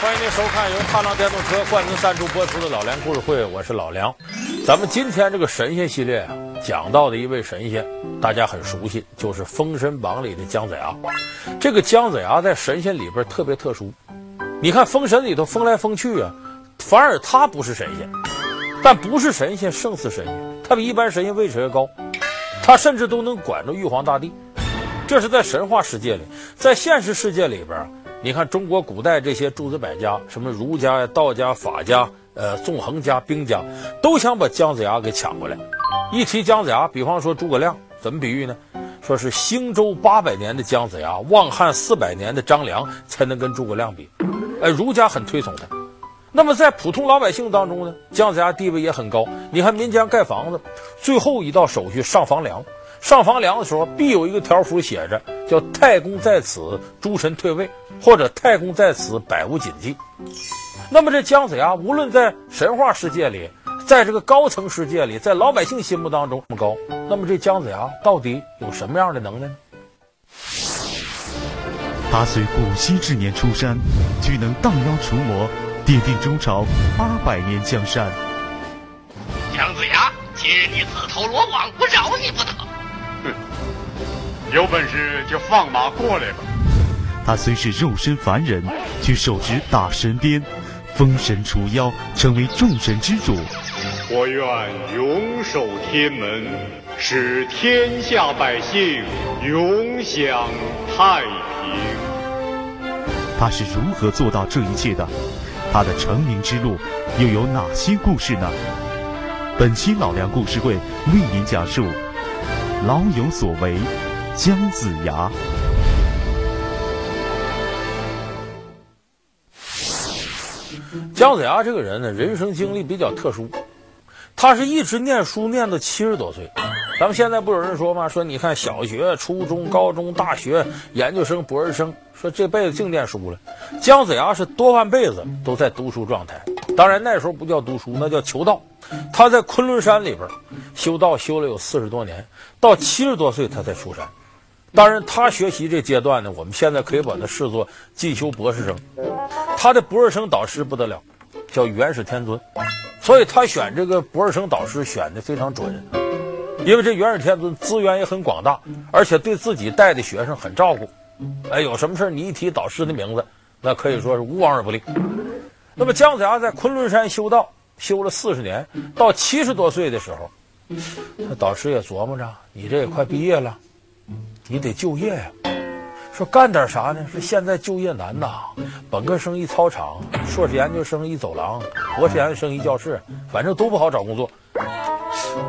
欢迎您收看由踏浪电动车冠名赞助播出的《老梁故事会》，我是老梁。咱们今天这个神仙系列啊，讲到的一位神仙，大家很熟悉，就是《封神榜》里的姜子牙。这个姜子牙在神仙里边特别特殊。你看《封神》里头封来封去啊，反而他不是神仙，但不是神仙胜似神仙，他比一般神仙位置还高，他甚至都能管着玉皇大帝。这是在神话世界里，在现实世界里边。你看中国古代这些诸子百家，什么儒家呀、道家、法家、呃纵横家、兵家，都想把姜子牙给抢过来。一提姜子牙，比方说诸葛亮，怎么比喻呢？说是兴周八百年的姜子牙，望汉四百年的张良才能跟诸葛亮比。哎，儒家很推崇他。那么在普通老百姓当中呢，姜子牙地位也很高。你看民间盖房子，最后一道手续上房梁。上房梁的时候，必有一个条幅写着，叫“太公在此，诸神退位”或者“太公在此，百无禁忌”。那么这姜子牙，无论在神话世界里，在这个高层世界里，在老百姓心目当中那么高，那么这姜子牙到底有什么样的能耐呢？他虽古稀之年出山，俱能荡妖除魔，奠定周朝八百年江山。姜子牙，今日你自投罗网，我饶你不得。哼，有本事就放马过来吧！他虽是肉身凡人，却手执大神鞭，封神除妖，成为众神之主。我愿永守天门，使天下百姓永享太平。他是如何做到这一切的？他的成名之路又有哪些故事呢？本期老梁故事会为您讲述。老有所为，姜子牙。姜子牙这个人呢，人生经历比较特殊，他是一直念书念到七十多岁。咱们现在不有人说吗？说你看小学、初中、高中、大学、研究生、博士生，说这辈子净念书了。姜子牙是多半辈子都在读书状态。当然那时候不叫读书，那叫求道。他在昆仑山里边修道修了有四十多年，到七十多岁他才出山。当然，他学习这阶段呢，我们现在可以把他视作进修博士生。他的博士生导师不得了，叫元始天尊，所以他选这个博士生导师选的非常准。因为这元始天尊资源也很广大，而且对自己带的学生很照顾。哎，有什么事你一提导师的名字，那可以说是无往而不利。那么姜子牙在昆仑山修道。修了四十年，到七十多岁的时候，他导师也琢磨着，你这也快毕业了，你得就业呀。说干点啥呢？说现在就业难呐，本科生一操场，硕士研究生一走廊，博士研究生一教室，反正都不好找工作。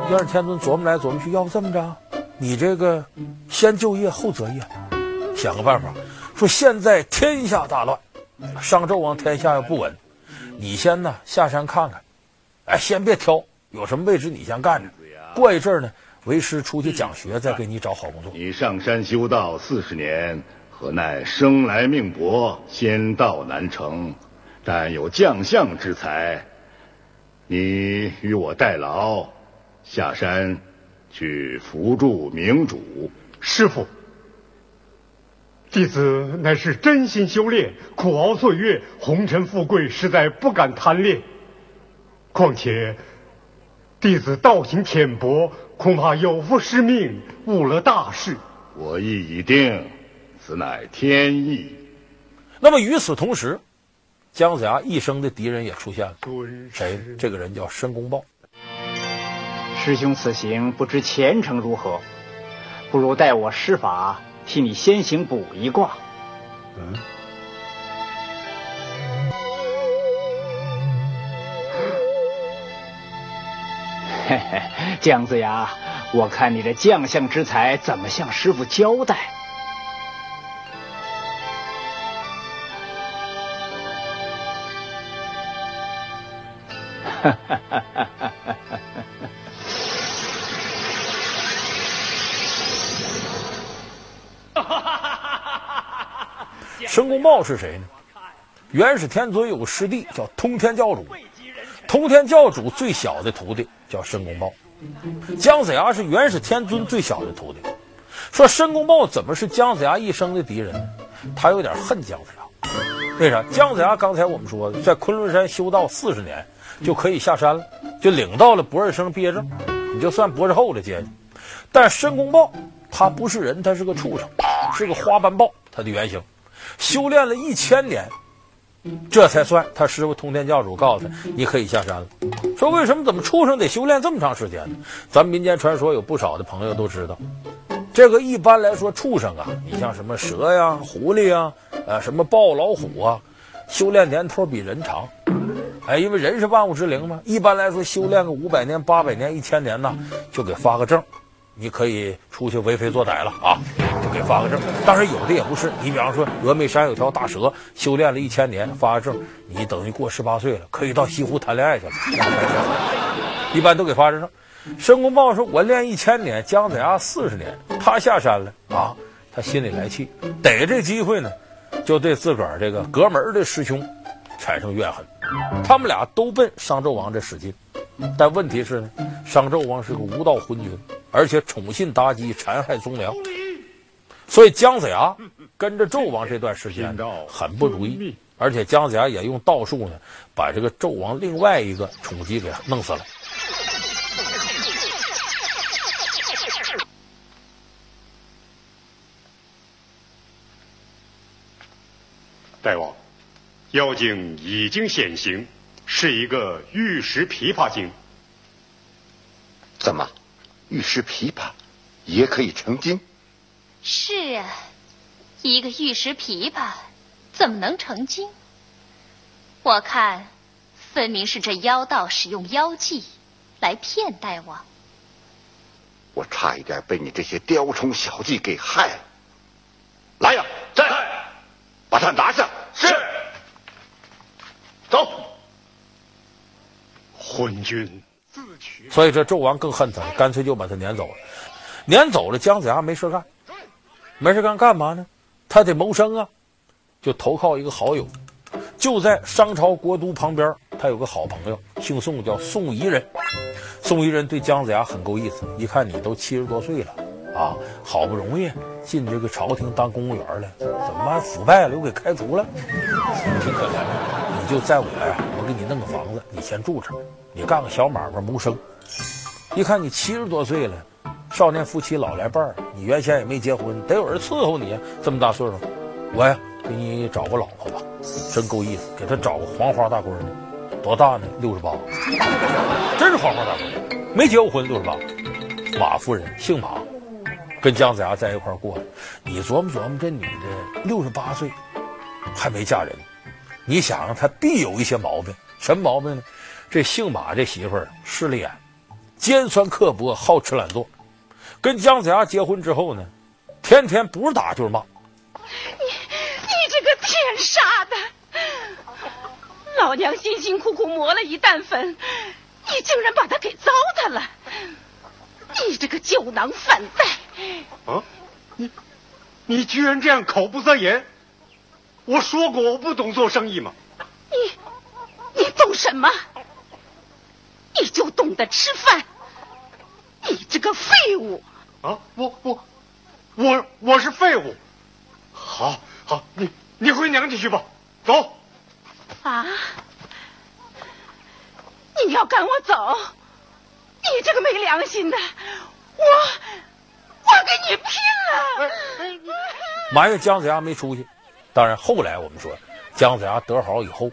元始天尊琢磨来琢磨去，要不这么着，你这个先就业后择业，想个办法。说现在天下大乱，商纣王天下又不稳，你先呢下山看看。哎，先别挑，有什么位置你先干着。过一阵儿呢，为师出去讲学，再给你找好工作。你上山修道四十年，何奈生来命薄，仙道难成。但有将相之才，你与我代劳，下山去扶助明主。师傅，弟子乃是真心修炼，苦熬岁月，红尘富贵实在不敢贪恋。况且，弟子道行浅薄，恐怕有负师命，误了大事。我意已定，此乃天意。那么与此同时，姜子牙一生的敌人也出现了。谁？这个人叫申公豹。师兄此行不知前程如何，不如待我施法，替你先行卜一卦。嗯。嘿嘿，姜子牙，我看你这将相之才，怎么向师傅交代？哈哈哈申公豹是谁呢？元始天尊有个师弟叫通天教主。通天教主最小的徒弟叫申公豹，姜子牙是元始天尊最小的徒弟。说申公豹怎么是姜子牙一生的敌人呢？他有点恨姜子牙。为啥？姜子牙刚才我们说的，在昆仑山修道四十年，就可以下山了，就领到了博士生毕业证，你就算博士后的阶级。但申公豹他不是人，他是个畜生，是个花斑豹，他的原型，修炼了一千年。这才算他师傅通天教主告诉他，你可以下山了。说为什么怎么畜生得修炼这么长时间呢？咱们民间传说有不少的朋友都知道，这个一般来说畜生啊，你像什么蛇呀、狐狸呀、呃什么豹、老虎啊，修炼年头比人长。哎，因为人是万物之灵嘛，一般来说修炼个五百年、八百年、一千年呢，就给发个证。你可以出去为非作歹了啊，就给发个证。当然有的也不是，你比方说峨眉山有条大蛇，修炼了一千年，发个证，你等于过十八岁了，可以到西湖谈恋爱去了。一般都给发个证。申公豹说：“我练一千年，姜子牙四十年，他下山了啊，他心里来气，逮这机会呢，就对自个儿这个隔门的师兄产生怨恨。他们俩都奔商纣王这使劲，但问题是呢，商纣王是个无道昏君。”而且宠信妲己，残害忠良，所以姜子牙跟着纣王这段时间很不如意。而且姜子牙也用道术呢，把这个纣王另外一个宠姬给弄死了。大王，妖精已经显形，是一个玉石琵琶精。怎么？玉石琵琶也可以成精？是啊，一个玉石琵琶怎么能成精？我看，分明是这妖道使用妖计来骗大王。我差一点被你这些雕虫小技给害了。来呀，在，把他拿下。是。走。昏君。自取所以这纣王更恨他，干脆就把他撵走了。撵走了，姜子牙没事干，没事干干嘛呢？他得谋生啊，就投靠一个好友，就在商朝国都旁边，他有个好朋友，姓宋，叫宋夷人。宋夷人对姜子牙很够意思，一看你都七十多岁了啊，好不容易进这个朝廷当公务员了，怎么腐败了又给开除了？挺可怜的，你就在我呀，我给你弄个房子，你先住着。你干个小买卖谋生，一看你七十多岁了，少年夫妻老来伴儿，你原先也没结婚，得有人伺候你。这么大岁数，我呀给你找个老婆吧，真够意思，给他找个黄花大闺女，多大呢？六十八，真是黄花大闺女，没结过婚，六十八。马夫人姓马，跟姜子牙在一块儿过，你琢磨琢磨，这女的六十八岁，还没嫁人，你想想她必有一些毛病，什么毛病呢？这姓马这媳妇儿势利眼，尖酸刻薄，好吃懒做。跟姜子牙结婚之后呢，天天不是打就是骂。你你这个天杀的！老娘辛辛苦苦磨了一担粉，你竟然把它给糟蹋了！你这个酒囊饭袋！啊，你你居然这样口不择言！我说过我不懂做生意吗？你你懂什么？你就懂得吃饭，你这个废物！啊，我我我我是废物。好，好，你你回娘家去吧，走。啊！你要赶我走？你这个没良心的！我我跟你拼了！埋怨姜子牙没出息。当然，后来我们说，姜子牙得好以后，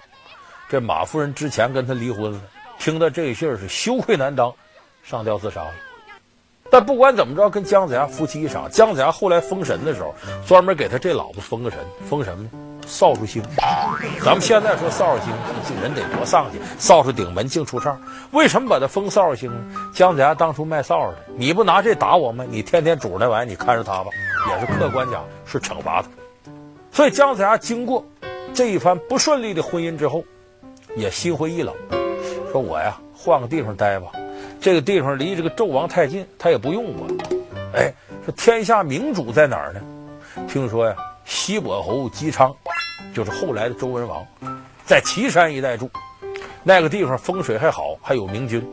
这马夫人之前跟他离婚了。听到这个信儿是羞愧难当，上吊自杀了。但不管怎么着，跟姜子牙夫妻一场。姜子牙后来封神的时候，专门给他这老婆封个神，封什么呢？扫帚星。咱们现在说扫帚星，这人得多丧气，扫帚顶门净出岔。为什么把他封扫帚星呢？姜子牙当初卖扫帚的，你不拿这打我吗？你天天煮那玩意，你看着他吧，也是客观讲是惩罚他。所以姜子牙经过这一番不顺利的婚姻之后，也心灰意冷。说我呀，换个地方待吧，这个地方离这个纣王太近，他也不用我。哎，说天下明主在哪儿呢？听说呀，西伯侯姬昌，就是后来的周文王，在岐山一带住，那个地方风水还好，还有明君。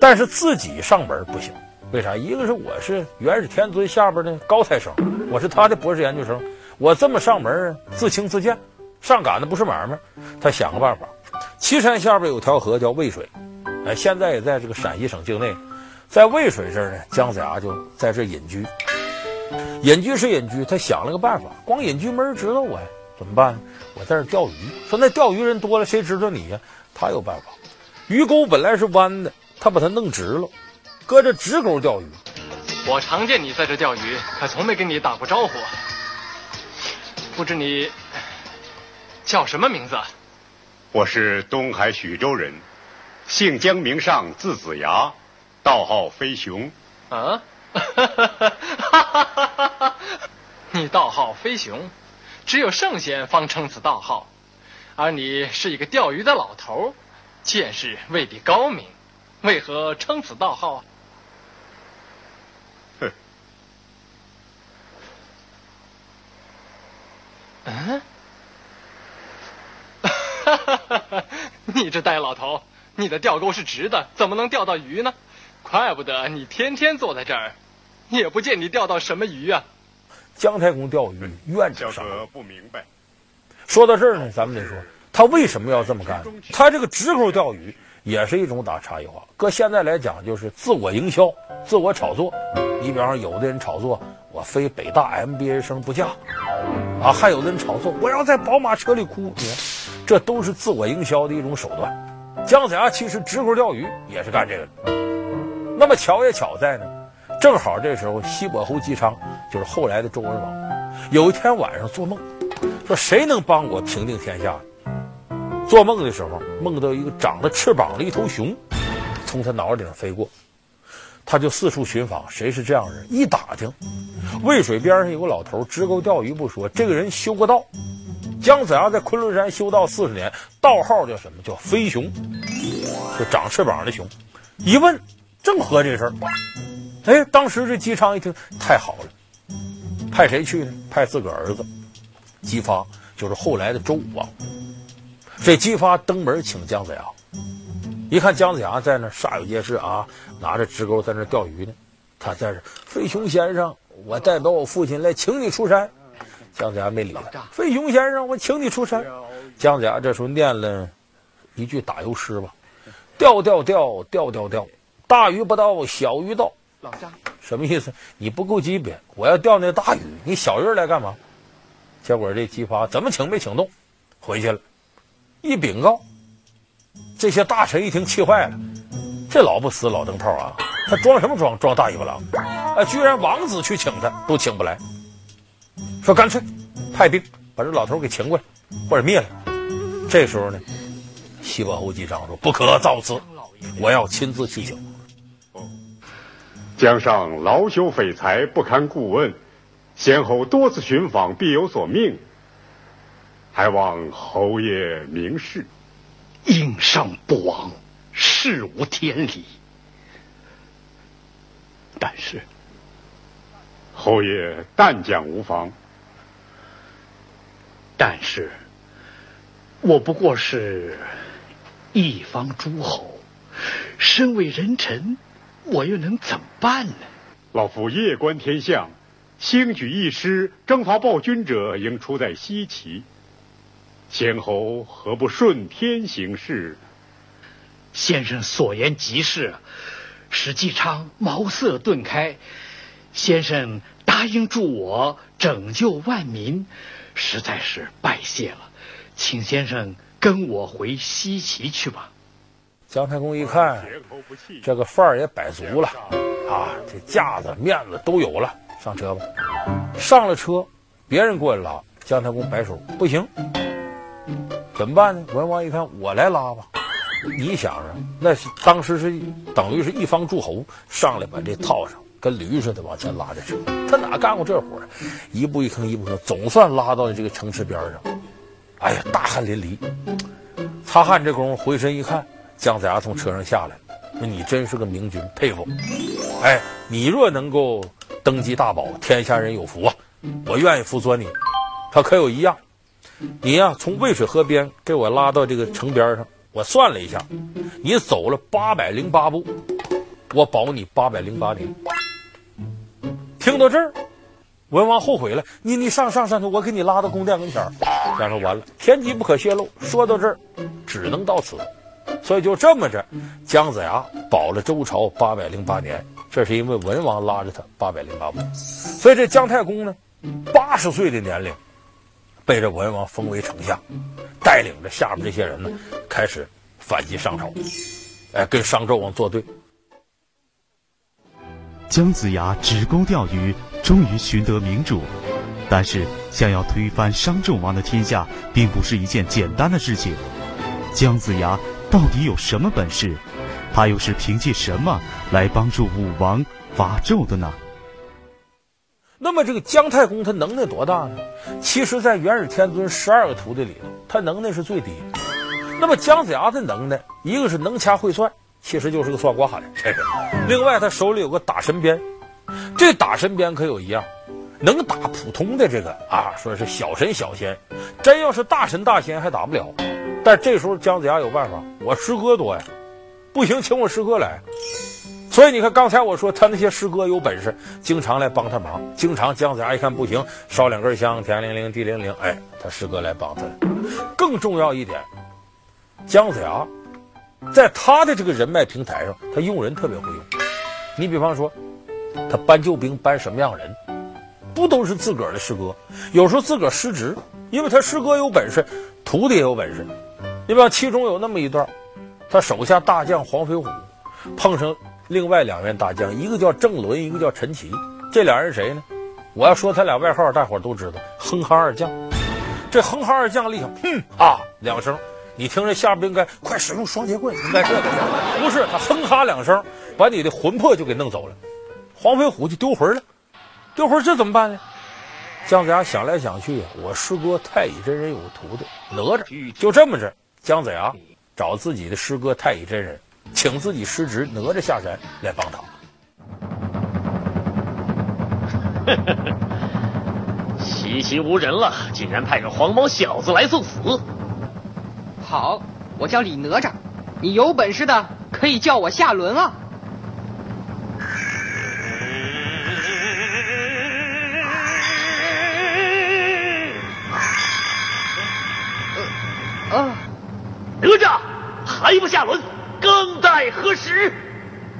但是自己上门不行，为啥？一个是我是元始天尊下边的高材生，我是他的博士研究生，我这么上门自轻自贱，上赶的不是买卖。他想个办法，岐山下边有条河叫渭水，哎，现在也在这个陕西省境内，在渭水这儿呢，姜子牙就在这隐居。隐居是隐居，他想了个办法，光隐居没人知道我呀，怎么办？我在这钓鱼。说那钓鱼人多了，谁知道你呀？他有办法，鱼钩本来是弯的，他把它弄直了，搁着直钩钓鱼。我常见你在这钓鱼，可从没跟你打过招呼。不知你叫什么名字？我是东海许州人，姓江名尚，字子牙，道号飞熊。啊？哈哈哈哈哈！你道号飞熊，只有圣贤方称此道号，而你是一个钓鱼的老头，见识未必高明，为何称此道号？嗯？哈哈哈哈！你这呆老头，你的钓钩是直的，怎么能钓到鱼呢？怪不得你天天坐在这儿。也不见你钓到什么鱼啊！姜太公钓鱼愿者上。不明白。说到这儿呢，咱们得说他为什么要这么干？他这个直钩钓鱼也是一种打差异化。搁现在来讲，就是自我营销、自我炒作。你比方说，有的人炒作我非北大 MBA 生不嫁，啊，还有的人炒作我要在宝马车里哭。你看，这都是自我营销的一种手段。姜子牙其实直钩钓鱼也是干这个的。那么巧也巧在呢。正好这时候，西伯侯姬昌就是后来的周文王，有一天晚上做梦，说谁能帮我平定天下？做梦的时候，梦到一个长着翅膀的一头熊，从他脑袋顶飞过，他就四处寻访，谁是这样人？一打听，渭水边上有个老头，直钩钓鱼不说，这个人修过道。姜子牙在昆仑山修道四十年，道号叫什么？叫飞熊，就长翅膀的熊。一问，正合这事儿。哎，当时这姬昌一听，太好了，派谁去呢？派自个儿子，姬发，就是后来的周武王。这姬发登门请姜子牙，一看姜子牙在那煞有介事啊，拿着直钩在那钓鱼呢。他在这，飞熊先生，我代表我父亲来请你出山。姜子牙没理他。飞熊先生，我请你出山。姜子牙这时候念了一句打油诗吧：钓钓钓钓钓钓，大鱼不到，小鱼到。老张，什么意思？你不够级别，我要钓那大鱼，你小鱼来干嘛？结果这姬发怎么请没请动，回去了。一禀告，这些大臣一听气坏了，这老不死老灯泡啊！他装什么装？装大尾巴狼！啊，居然王子去请他都请不来，说干脆派兵把这老头给请过来，或者灭了。这时候呢，西伯侯姬昌说：“不可造次，我要亲自去请。”哦，江上劳修匪才，不堪顾问，先后多次寻访，必有所命，还望侯爷明示。应上不往，事无天理。但是，侯爷但讲无妨。但是，我不过是一方诸侯，身为人臣。我又能怎么办呢？老夫夜观天象，兴举义师征伐暴君者，应出在西岐。先侯何不顺天行事？先生所言极是，史继昌茅塞顿开。先生答应助我拯救万民，实在是拜谢了。请先生跟我回西岐去吧。姜太公一看，这个范儿也摆足了，啊，这架子面子都有了，上车吧。上了车，别人过来拉，姜太公摆手，不行，怎么办呢？文王一看，我来拉吧。你想着，那是当时是等于是一方诸侯上来把这套上，跟驴似的往前拉着车。他哪干过这活儿？一步一坑，一步坑，总算拉到了这个城池边上。哎呀，大汗淋漓，擦汗这功夫回身一看。姜子牙从车上下来，说：“你真是个明君，佩服。哎，你若能够登基大宝，天下人有福啊！我愿意辅佐你。他可有一样，你呀、从渭水河边给我拉到这个城边上，我算了一下，你走了八百零八步，我保你八百零八年。听到这儿，文王后悔了，你你上上山去，我给你拉到宫殿跟前儿。姜说完了，天机不可泄露，说到这儿，只能到此。所以就这么着，姜子牙保了周朝八百零八年。这是因为文王拉着他八百零八步，所以这姜太公呢，八十岁的年龄，被着文王封为丞相，带领着下面这些人呢，开始反击商朝，哎，跟商纣王作对。姜子牙指钩钓鱼，终于寻得明主，但是想要推翻商纣王的天下，并不是一件简单的事情。姜子牙到底有什么本事？他又是凭借什么来帮助武王伐纣的呢？那么这个姜太公他能耐多大呢？其实，在元始天尊十二个徒弟里头，他能耐是最低。那么姜子牙的能耐，一个是能掐会算，其实就是个算卦的这个；另外，他手里有个打神鞭，这打神鞭可有一样，能打普通的这个啊，说是小神小仙，真要是大神大仙还打不了。但这时候姜子牙有办法，我师哥多呀。不行，请我师哥来。所以你看，刚才我说他那些师哥有本事，经常来帮他忙。经常姜子牙一看不行，烧两根香，天灵灵地灵灵，哎，他师哥来帮他了。更重要一点，姜子牙在他的这个人脉平台上，他用人特别会用。你比方说，他搬救兵搬什么样人，不都是自个儿的师哥？有时候自个儿失职，因为他师哥有本事，徒弟也有本事。你比方其中有那么一段。他手下大将黄飞虎碰上另外两员大将，一个叫郑伦，一个叫陈奇。这俩人谁呢？我要说他俩外号，大伙都知道，哼哈二将。这哼哈二将厉害，哼啊两声，你听着下边应该快使用双截棍，应该这个。不是他哼哈两声，把你的魂魄就给弄走了。黄飞虎就丢魂了，丢魂这怎么办呢？姜子牙想来想去，我师哥太乙真人有个徒弟哪吒，就这么着，姜子牙。找自己的师哥太乙真人，请自己师侄哪吒下山来帮他。习习无人了，竟然派个黄毛小子来送死！好，我叫李哪吒，你有本事的可以叫我下轮啊！呃，啊。哪吒还不下轮，更待何时？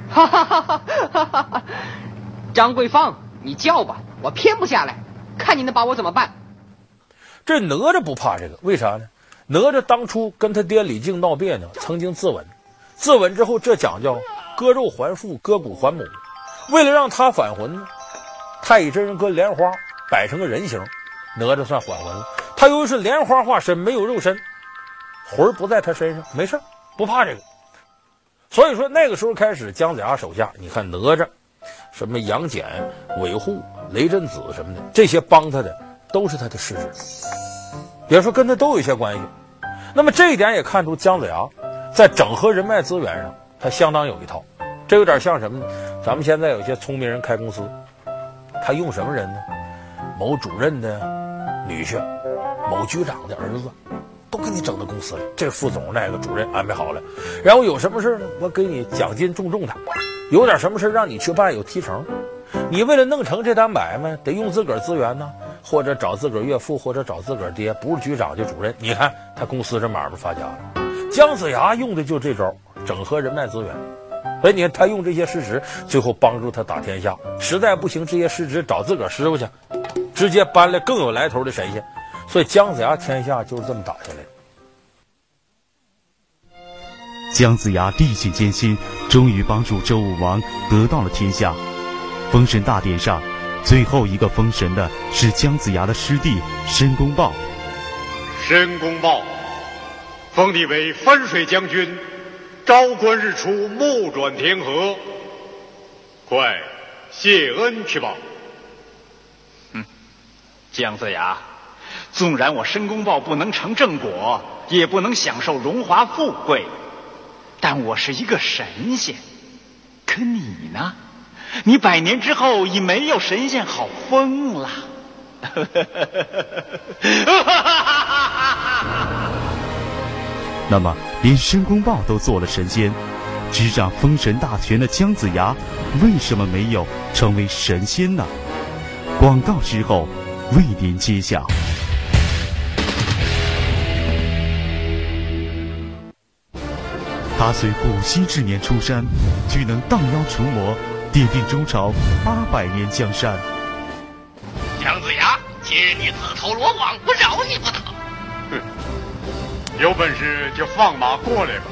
哈哈哈哈哈哈！张桂芳，你叫吧，我偏不下来，看你能把我怎么办？这哪吒不怕这个，为啥呢？哪吒当初跟他爹李靖闹别扭，曾经自刎，自刎之后这讲叫割肉还父，割骨还母。为了让他返魂呢，太乙真人跟莲花摆成个人形，哪吒算还魂了。他由于是莲花化身，没有肉身。魂不在他身上，没事不怕这个。所以说那个时候开始，姜子牙手下，你看哪吒，什么杨戬、韦护、雷震子什么的，这些帮他的都是他的师侄，别说跟他都有一些关系。那么这一点也看出姜子牙在整合人脉资源上，他相当有一套。这有点像什么呢？咱们现在有些聪明人开公司，他用什么人呢？某主任的女婿，某局长的儿子。都给你整到公司里，这副总那个主任安排好了，然后有什么事呢？我给你奖金重重的，有点什么事让你去办，有提成。你为了弄成这单买卖，得用自个儿资源呢，或者找自个儿岳父，或者找自个儿爹，不是局长就主任。你看他公司这买卖发家了。姜子牙用的就这招，整合人脉资源。所以你看他用这些师侄，最后帮助他打天下。实在不行，这些师侄找自个儿师傅去，直接搬来更有来头的神仙。所以姜子牙天下就是这么打下来的。姜子牙历尽艰辛，终于帮助周武王得到了天下。封神大典上，最后一个封神的是姜子牙的师弟申公豹。申公豹，封你为分水将军，朝观日出，暮转天河。快谢恩去吧。嗯，姜子牙。纵然我申公豹不能成正果，也不能享受荣华富贵，但我是一个神仙。可你呢？你百年之后已没有神仙好封了。那么，连申公豹都做了神仙，执掌封神大权的姜子牙，为什么没有成为神仙呢？广告之后为您揭晓。他虽古稀之年出山，俱能荡妖除魔，奠定周朝八百年江山。姜子牙，今日你自投罗网，我饶你不得。哼，有本事就放马过来吧。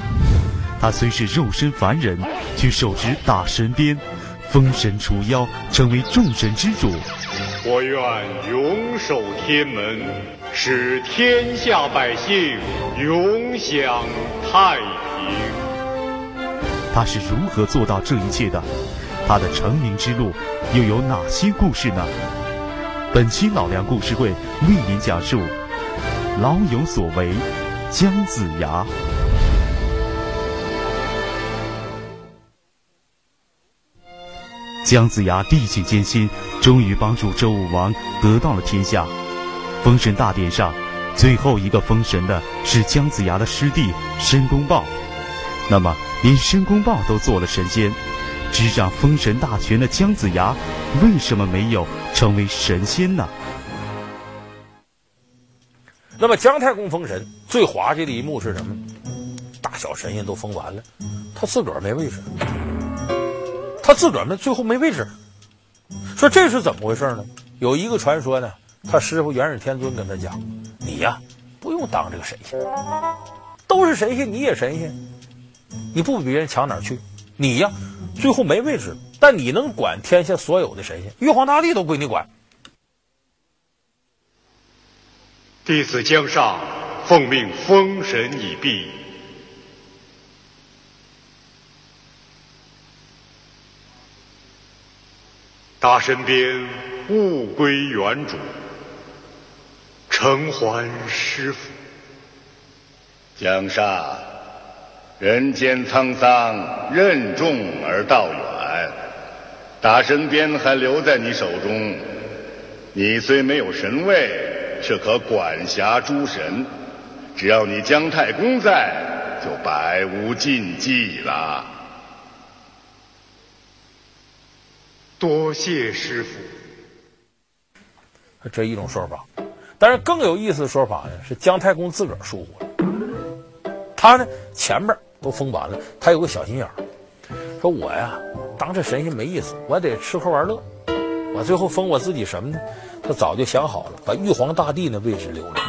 他虽是肉身凡人，却手执大神鞭，封神除妖，成为众神之主。我愿永守天门，使天下百姓永享太平。他是如何做到这一切的？他的成名之路又有哪些故事呢？本期老梁故事会为您讲述：老有所为，姜子牙。姜子牙历尽艰辛，终于帮助周武王得到了天下。封神大典上，最后一个封神的是姜子牙的师弟申公豹。那么，连申公豹都做了神仙，执掌封神大权的姜子牙，为什么没有成为神仙呢？那么，姜太公封神最滑稽的一幕是什么？大小神仙都封完了，他自个儿没位置。他自个儿呢，最后没位置。说这是怎么回事呢？有一个传说呢，他师傅元始天尊跟他讲：“你呀，不用当这个神仙，都是神仙，你也神仙，你不比别人强哪儿去？你呀，最后没位置，但你能管天下所有的神仙，玉皇大帝都归你管。”弟子姜尚奉命封神已毕。大神鞭物归原主，承还师傅。姜尚，人间沧桑，任重而道远。大神鞭还留在你手中，你虽没有神位，却可管辖诸神。只要你姜太公在，就百无禁忌了。多谢师傅。这一种说法，但是更有意思的说法呢，是姜太公自个儿疏忽了。他呢，前面都封完了，他有个小心眼儿，说我呀，当这神仙没意思，我得吃喝玩乐。我最后封我自己什么呢？他早就想好了，把玉皇大帝那位置留着，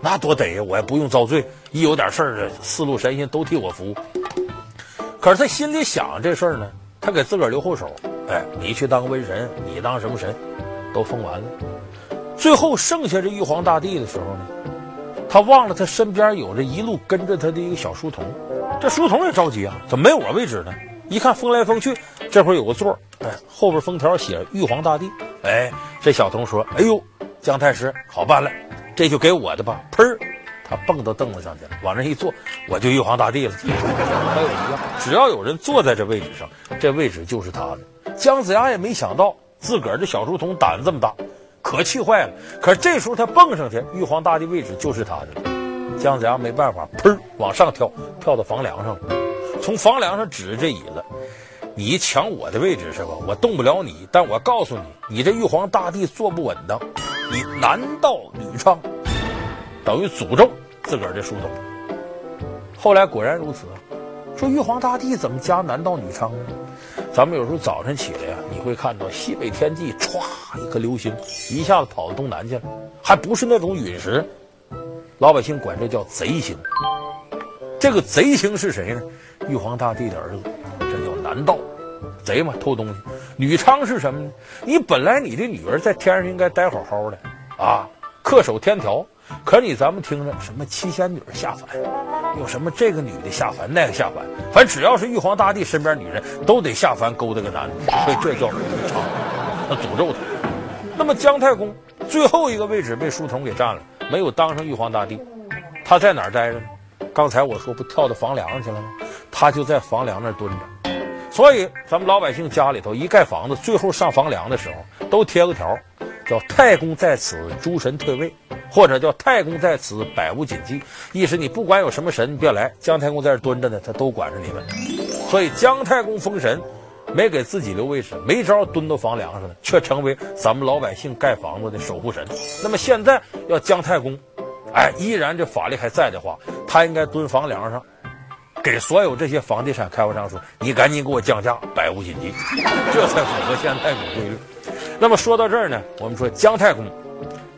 那多得呀！我也不用遭罪，一有点事儿，四路神仙都替我服务。可是他心里想这事儿呢，他给自个儿留后手。哎，你去当瘟神，你当什么神，都封完了。最后剩下这玉皇大帝的时候呢，他忘了他身边有着一路跟着他的一个小书童。这书童也着急啊，怎么没我位置呢？一看封来封去，这会儿有个座哎，后边封条写玉皇大帝。哎，这小童说：“哎呦，姜太师好办了，这就给我的吧。”砰，他蹦到凳子上去了，往那一坐，我就玉皇大帝了。还有一样，只要有人坐在这位置上，这位置就是他的。姜子牙也没想到自个儿这小书童胆子这么大，可气坏了。可是这时候他蹦上去，玉皇大帝位置就是他的了。姜子牙没办法，砰往上跳，跳到房梁上了。从房梁上指着这椅子：“你抢我的位置是吧？我动不了你，但我告诉你，你这玉皇大帝坐不稳当，你男盗女娼，等于诅咒自个儿的书童。”后来果然如此。说玉皇大帝怎么加男盗女娼呢？咱们有时候早晨起来呀，你会看到西北天际歘一颗流星，一下子跑到东南去了，还不是那种陨石，老百姓管这叫贼星。这个贼星是谁呢？玉皇大帝的儿子，这叫男盗，贼嘛，偷东西。女娼是什么呢？你本来你的女儿在天上应该待好好的啊，恪守天条。可你咱们听着什么七仙女下凡，有什么这个女的下凡，那个下凡，反正只要是玉皇大帝身边女人都得下凡勾搭个男的，所以这叫女娼，他诅咒他。那么姜太公最后一个位置被书童给占了，没有当上玉皇大帝，他在哪儿待着呢？刚才我说不跳到房梁上去了吗？他就在房梁那儿蹲着。所以咱们老百姓家里头一盖房子，最后上房梁的时候都贴个条，叫太公在此，诸神退位。或者叫太公在此，百无禁忌，意思你不管有什么神，你别来。姜太公在这蹲着呢，他都管着你们。所以姜太公封神，没给自己留位置，没招蹲到房梁上，却成为咱们老百姓盖房子的守护神。那么现在要姜太公，哎，依然这法力还在的话，他应该蹲房梁上，给所有这些房地产开发商说：“你赶紧给我降价，百无禁忌，这才符合现在的规律。”那么说到这儿呢，我们说姜太公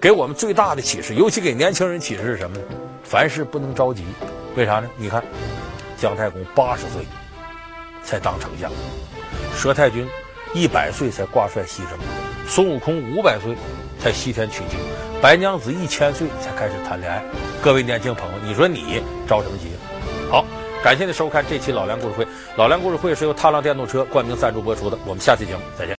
给我们最大的启示，尤其给年轻人启示是什么呢？凡事不能着急，为啥呢？你看，姜太公八十岁才当丞相，佘太君一百岁才挂帅西征，孙悟空五百岁才西天取经，白娘子一千岁才开始谈恋爱。各位年轻朋友，你说你着什么急？好，感谢您收看这期老梁故事会。老梁故事会是由踏浪电动车冠名赞助播出的。我们下期节目再见。